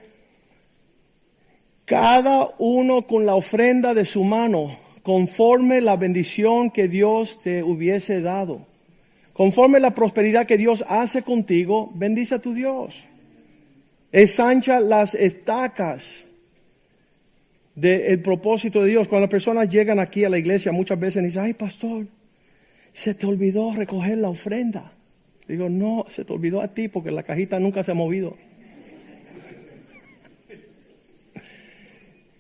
cada uno con la ofrenda de su mano, conforme la bendición que Dios te hubiese dado. Conforme la prosperidad que Dios hace contigo, bendice a tu Dios. Ensancha las estacas del propósito de Dios. Cuando las personas llegan aquí a la iglesia, muchas veces dicen, ay pastor, se te olvidó recoger la ofrenda. Digo, no, se te olvidó a ti porque la cajita nunca se ha movido.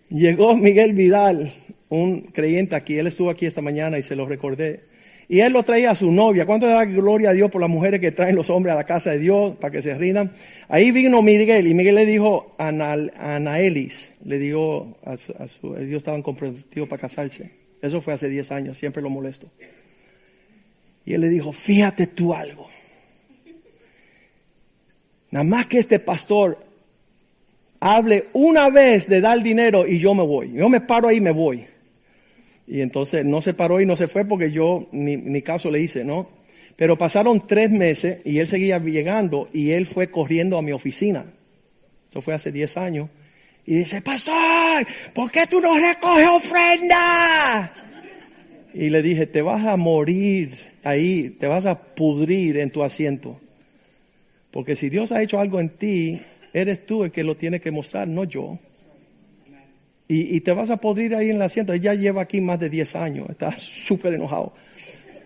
Llegó Miguel Vidal, un creyente aquí, él estuvo aquí esta mañana y se lo recordé. Y él lo traía a su novia. ¿Cuánto le da gloria a Dios por las mujeres que traen los hombres a la casa de Dios para que se rindan? Ahí vino Miguel y Miguel le dijo a Anaelis, le dijo a su, ellos estaban comprometidos para casarse. Eso fue hace 10 años, siempre lo molesto. Y él le dijo, fíjate tú algo. Nada más que este pastor hable una vez de dar dinero y yo me voy. Yo me paro ahí y me voy. Y entonces no se paró y no se fue porque yo ni, caso le hice, ¿no? Pero pasaron tres meses y él seguía llegando y él fue corriendo a mi oficina. Eso fue hace diez años. Y dice, pastor, ¿por qué tú no recoges ofrenda? Y le dije, te vas a morir ahí, te vas a pudrir en tu asiento. Porque si Dios ha hecho algo en ti, eres tú el que lo tiene que mostrar, no yo. Y, te vas a podrir ahí en el asiento. Ella lleva aquí más de 10 años, está súper enojado.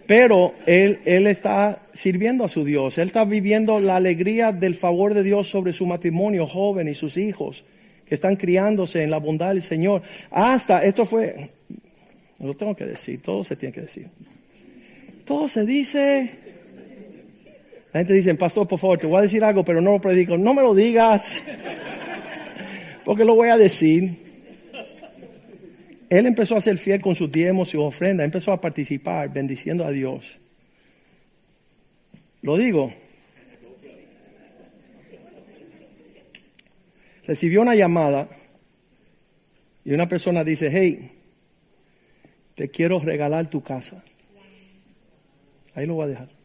Pero él, él está sirviendo a su Dios, él está viviendo la alegría del favor de Dios sobre su matrimonio joven y sus hijos que están criándose en la bondad del Señor. Hasta, esto fue, lo tengo que decir, todo se tiene que decir. Todo se dice. La gente dice, pastor, por favor, te voy a decir algo, pero no lo predico. No me lo digas, porque lo voy a decir. Él empezó a ser fiel con sus diezmos y ofrendas, empezó a participar bendiciendo a Dios. Lo digo. Recibió una llamada y una persona dice, hey, te quiero regalar tu casa. Ahí lo voy a dejar.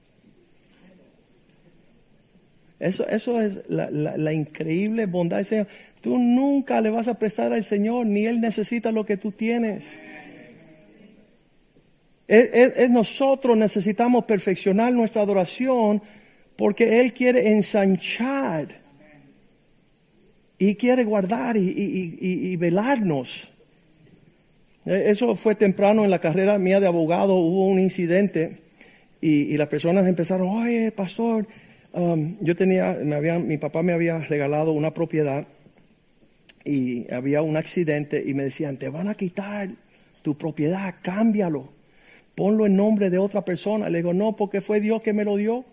Eso, eso es la, la increíble bondad del Señor. Tú nunca le vas a prestar al Señor, ni Él necesita lo que tú tienes. Es, nosotros necesitamos perfeccionar nuestra adoración porque Él quiere ensanchar y quiere guardar y, velarnos. E, eso fue temprano en la carrera mía de abogado, hubo un incidente y, las personas empezaron, oye, pastor, um, yo tenía, me había, mi papá me había regalado una propiedad y había un accidente y me decían, te van a quitar tu propiedad, cámbialo, ponlo en nombre de otra persona. Le digo, no, porque fue Dios que me lo dio.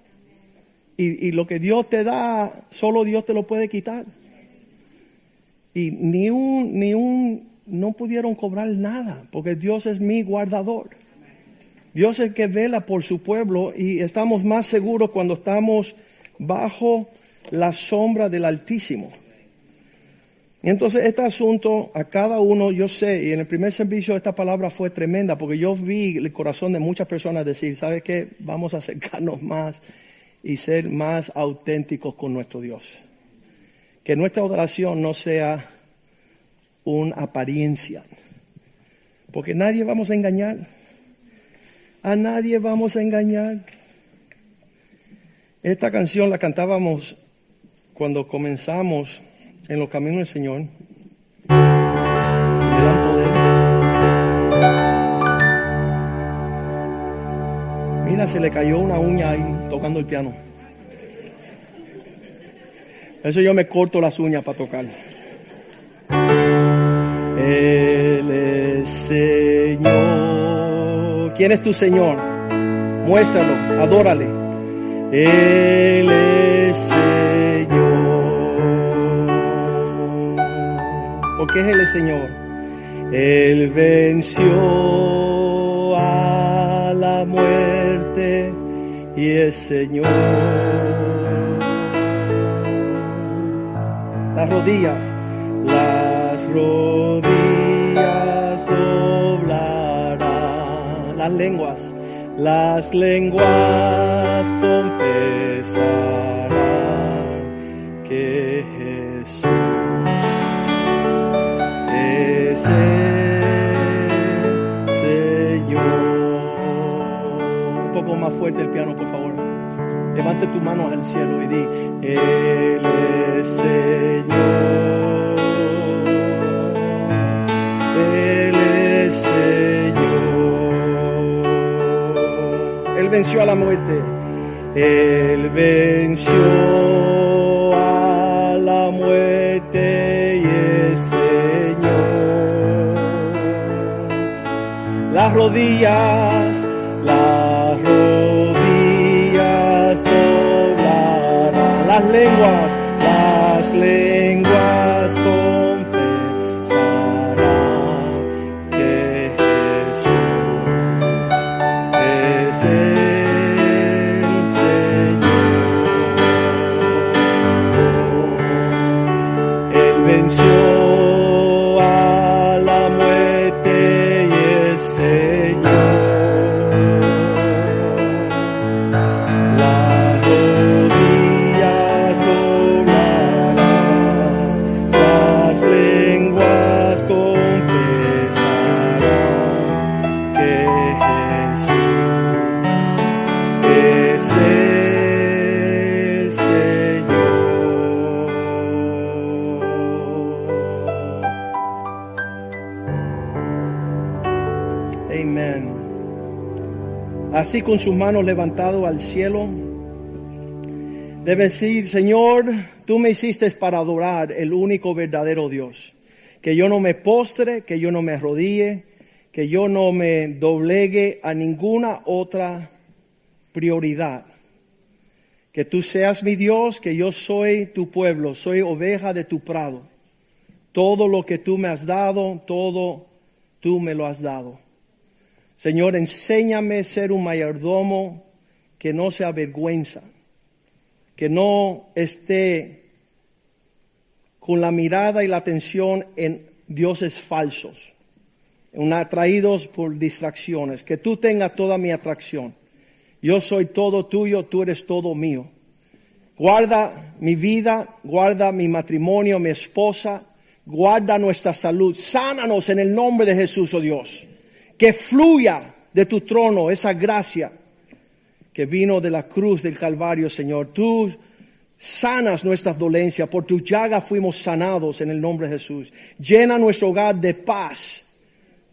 Y, y lo que Dios te da, solo Dios te lo puede quitar. Y ni un, ni un, no pudieron cobrar nada, porque Dios es mi guardador. Dios es el que vela por su pueblo y estamos más seguros cuando estamos bajo la sombra del Altísimo. Y entonces este asunto a cada uno, yo sé, y en el primer servicio esta palabra fue tremenda, porque yo vi el corazón de muchas personas decir, ¿sabe qué? Vamos a acercarnos más y ser más auténticos con nuestro Dios. Que nuestra adoración no sea una apariencia, porque nadie vamos a engañar, a nadie vamos a engañar. Esta canción la cantábamos cuando comenzamos en los caminos del Señor, si dan poder. Mira, se le cayó una uña ahí tocando el piano. Eso yo me corto las uñas para tocar. Él Señor. ¿Quién es tu Señor? Muéstralo, adórale. Él es Señor. porque es el Señor. Él venció a la muerte y es Señor. Las rodillas, las rodillas doblarán, las lenguas, las lenguas confesarán que Jesús Señor. Un poco más fuerte el piano, por favor. Levante tu mano al cielo y di, Él es Señor. Venció a la muerte. Él venció a la muerte y Señor. Las rodillas, las rodillas doblarán, las lenguas, las lenguas Con sus manos levantadas al cielo, debe decir, Señor, tú me hiciste para adorar el único verdadero Dios. Que yo no me postre, que yo no me arrodille, que yo no me doblegue a ninguna otra prioridad. Que tú seas mi Dios, que yo soy tu pueblo, soy oveja de tu prado. Todo lo que tú me has dado, todo tú me lo has dado. Señor, enséñame a ser un mayordomo que no se avergüenza, que no esté con la mirada y la atención en dioses falsos, en atraídos por distracciones, que tú tengas toda mi atracción. Yo soy todo tuyo, tú eres todo mío. Guarda mi vida, guarda mi matrimonio, mi esposa, guarda nuestra salud. Sánanos en el nombre de Jesús, oh Dios. Que fluya de tu trono esa gracia que vino de la cruz del Calvario, Señor. Tú sanas nuestras dolencias, por tu llaga fuimos sanados en el nombre de Jesús. Llena nuestro hogar de paz,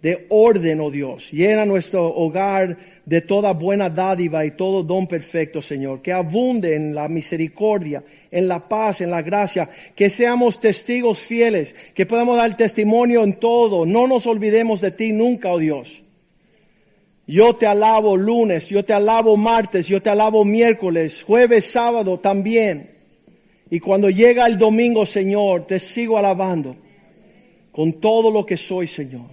de orden, oh Dios. Llena nuestro hogar de toda buena dádiva y todo don perfecto, Señor. Que abunde en la misericordia, en la paz, en la gracia. Que seamos testigos fieles, que podamos dar testimonio en todo. No nos olvidemos de ti nunca, oh Dios. Yo te alabo lunes, yo te alabo martes, yo te alabo miércoles, jueves, sábado también. Y cuando llega el domingo, Señor, te sigo alabando con todo lo que soy, Señor.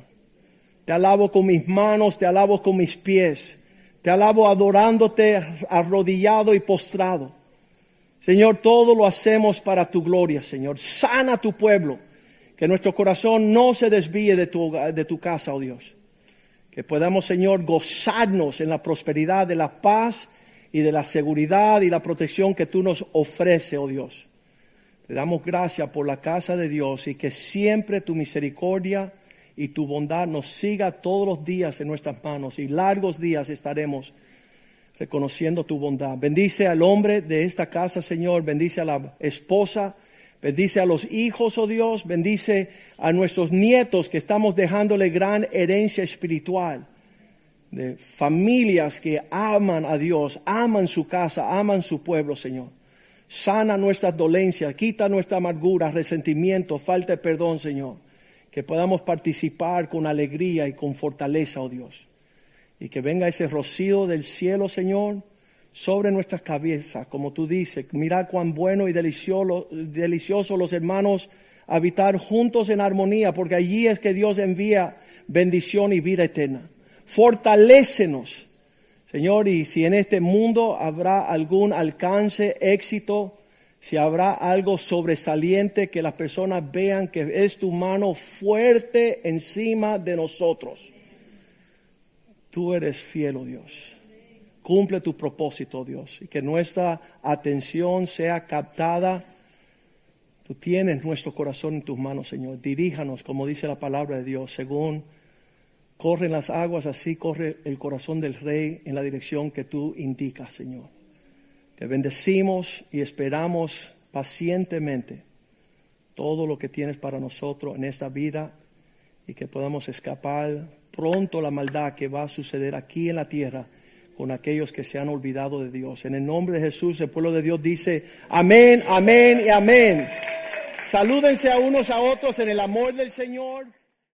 Te alabo con mis manos, te alabo con mis pies. Te alabo adorándote arrodillado y postrado. Señor, todo lo hacemos para tu gloria, Señor. Sana tu pueblo. Que nuestro corazón no se desvíe de tu, de tu casa, oh Dios. Que podamos, Señor, gozarnos en la prosperidad de la paz y de la seguridad y la protección que tú nos ofreces, oh Dios. Te damos gracias por la casa de Dios y que siempre tu misericordia y tu bondad nos siga todos los días en nuestras manos y largos días estaremos reconociendo tu bondad. Bendice al hombre de esta casa, Señor, bendice a la esposa, bendice a los hijos, oh Dios, bendice a nuestros nietos que estamos dejándole gran herencia espiritual de familias que aman a Dios, aman su casa, aman su pueblo, Señor. Sana nuestras dolencias, quita nuestra amargura, resentimiento, falta de perdón, Señor que podamos participar con alegría y con fortaleza, oh Dios. Y que venga ese rocío del cielo, Señor, sobre nuestras cabezas, como tú dices. Mira cuán bueno y delicioso, delicioso los hermanos habitar juntos en armonía, porque allí es que Dios envía bendición y vida eterna. Fortalécenos, Señor, y si en este mundo habrá algún alcance, éxito, si habrá algo sobresaliente que las personas vean que es tu mano fuerte encima de nosotros. Tú eres fiel, oh Dios. Cumple tu propósito, oh Dios, y que nuestra atención sea captada. Tú tienes nuestro corazón en tus manos, Señor. Diríjanos, como dice la palabra de Dios, según corren las aguas, así corre el corazón del Rey en la dirección que tú indicas, Señor. Te bendecimos y esperamos pacientemente todo lo que tienes para nosotros en esta vida y que podamos escapar pronto la maldad que va a suceder aquí en la tierra con aquellos que se han olvidado de Dios. En el nombre de Jesús, el pueblo de Dios dice, amén, amén y amén. Salúdense a unos a otros en el amor del Señor.